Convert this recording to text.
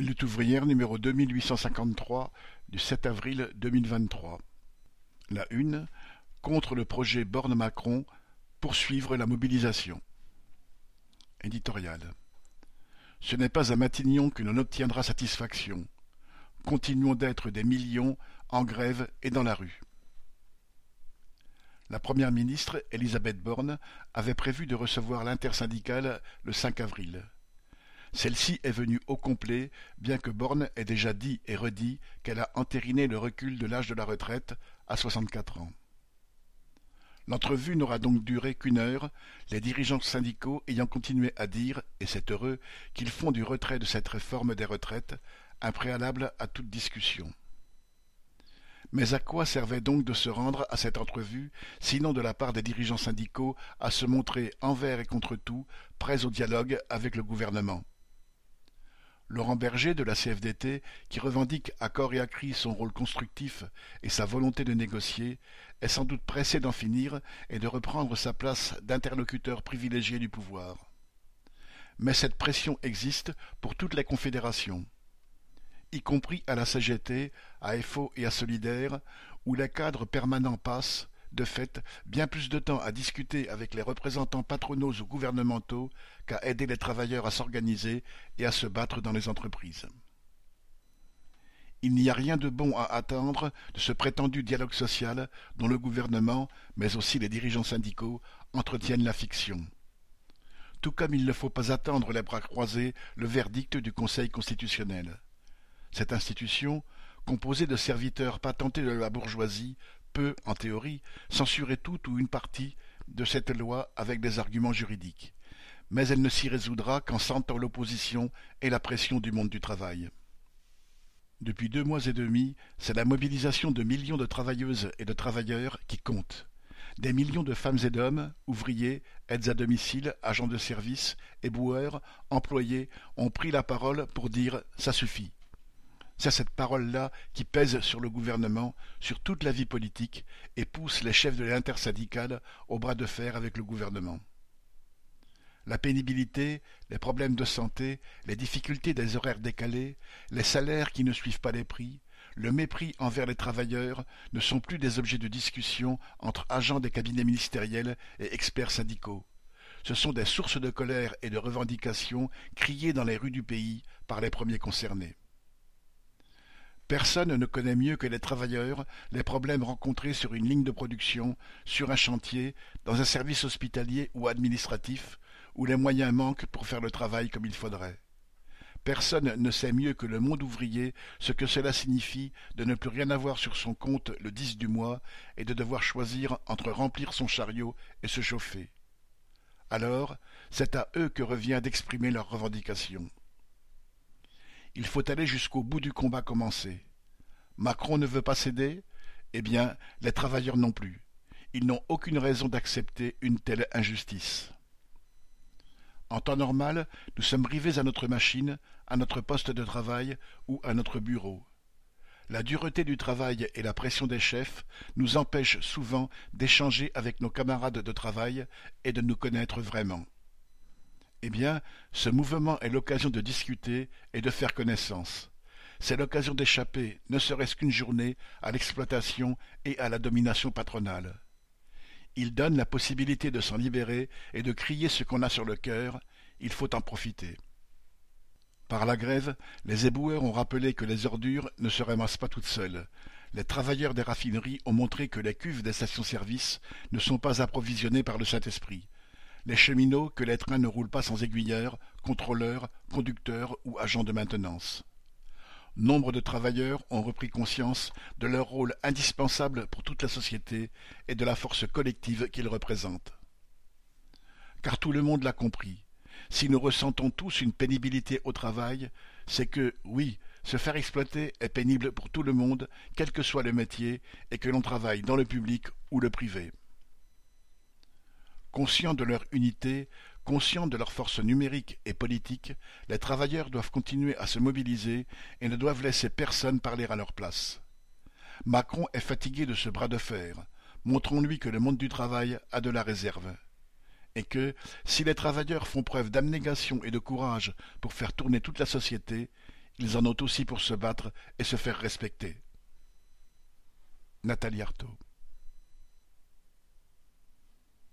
Lutte ouvrière numéro deux du sept avril deux mille vingt-trois. La une contre le projet Borne-Macron, poursuivre la mobilisation. Éditorial. Ce n'est pas à Matignon que l'on obtiendra satisfaction. Continuons d'être des millions en grève et dans la rue. La première ministre, Elisabeth Borne, avait prévu de recevoir l'intersyndicale le 5 avril. Celle-ci est venue au complet, bien que Borne ait déjà dit et redit qu'elle a entériné le recul de l'âge de la retraite à soixante-quatre ans. L'entrevue n'aura donc duré qu'une heure, les dirigeants syndicaux ayant continué à dire, et c'est heureux, qu'ils font du retrait de cette réforme des retraites un préalable à toute discussion. Mais à quoi servait donc de se rendre à cette entrevue, sinon de la part des dirigeants syndicaux à se montrer envers et contre tout prêts au dialogue avec le gouvernement? Laurent Berger de la CFDT, qui revendique à corps et à cri son rôle constructif et sa volonté de négocier, est sans doute pressé d'en finir et de reprendre sa place d'interlocuteur privilégié du pouvoir. Mais cette pression existe pour toutes les confédérations, y compris à la CGT, à FO et à Solidaire, où les cadres permanents passent, de fait, bien plus de temps à discuter avec les représentants patronaux ou gouvernementaux qu'à aider les travailleurs à s'organiser et à se battre dans les entreprises. Il n'y a rien de bon à attendre de ce prétendu dialogue social dont le gouvernement, mais aussi les dirigeants syndicaux, entretiennent la fiction. Tout comme il ne faut pas attendre les bras croisés le verdict du Conseil constitutionnel. Cette institution, composée de serviteurs patentés de la bourgeoisie, peut, en théorie, censurer toute ou une partie de cette loi avec des arguments juridiques. Mais elle ne s'y résoudra qu'en sentant l'opposition et la pression du monde du travail. Depuis deux mois et demi, c'est la mobilisation de millions de travailleuses et de travailleurs qui compte. Des millions de femmes et d'hommes, ouvriers, aides à domicile, agents de service, éboueurs, employés, ont pris la parole pour dire ça suffit. C'est cette parole-là qui pèse sur le gouvernement, sur toute la vie politique, et pousse les chefs de l'intersyndicale au bras de fer avec le gouvernement. La pénibilité, les problèmes de santé, les difficultés des horaires décalés, les salaires qui ne suivent pas les prix, le mépris envers les travailleurs ne sont plus des objets de discussion entre agents des cabinets ministériels et experts syndicaux. Ce sont des sources de colère et de revendications criées dans les rues du pays par les premiers concernés. Personne ne connaît mieux que les travailleurs les problèmes rencontrés sur une ligne de production, sur un chantier, dans un service hospitalier ou administratif, où les moyens manquent pour faire le travail comme il faudrait. Personne ne sait mieux que le monde ouvrier ce que cela signifie de ne plus rien avoir sur son compte le 10 du mois et de devoir choisir entre remplir son chariot et se chauffer. Alors, c'est à eux que revient d'exprimer leurs revendications. Il faut aller jusqu'au bout du combat commencé. Macron ne veut pas céder Eh bien, les travailleurs non plus. Ils n'ont aucune raison d'accepter une telle injustice. En temps normal, nous sommes rivés à notre machine, à notre poste de travail ou à notre bureau. La dureté du travail et la pression des chefs nous empêchent souvent d'échanger avec nos camarades de travail et de nous connaître vraiment. Eh bien, ce mouvement est l'occasion de discuter et de faire connaissance. C'est l'occasion d'échapper, ne serait-ce qu'une journée, à l'exploitation et à la domination patronale. Il donne la possibilité de s'en libérer et de crier ce qu'on a sur le cœur, il faut en profiter. Par la grève, les éboueurs ont rappelé que les ordures ne se ramassent pas toutes seules. Les travailleurs des raffineries ont montré que les cuves des stations-service ne sont pas approvisionnées par le Saint-Esprit les cheminots que les trains ne roulent pas sans aiguilleurs, contrôleurs, conducteurs ou agents de maintenance. Nombre de travailleurs ont repris conscience de leur rôle indispensable pour toute la société et de la force collective qu'ils représentent. Car tout le monde l'a compris. Si nous ressentons tous une pénibilité au travail, c'est que, oui, se faire exploiter est pénible pour tout le monde, quel que soit le métier, et que l'on travaille dans le public ou le privé. Conscients de leur unité, conscients de leur force numérique et politique, les travailleurs doivent continuer à se mobiliser et ne doivent laisser personne parler à leur place. Macron est fatigué de ce bras de fer. Montrons-lui que le monde du travail a de la réserve. Et que, si les travailleurs font preuve d'abnégation et de courage pour faire tourner toute la société, ils en ont aussi pour se battre et se faire respecter. Nathalie Arthaud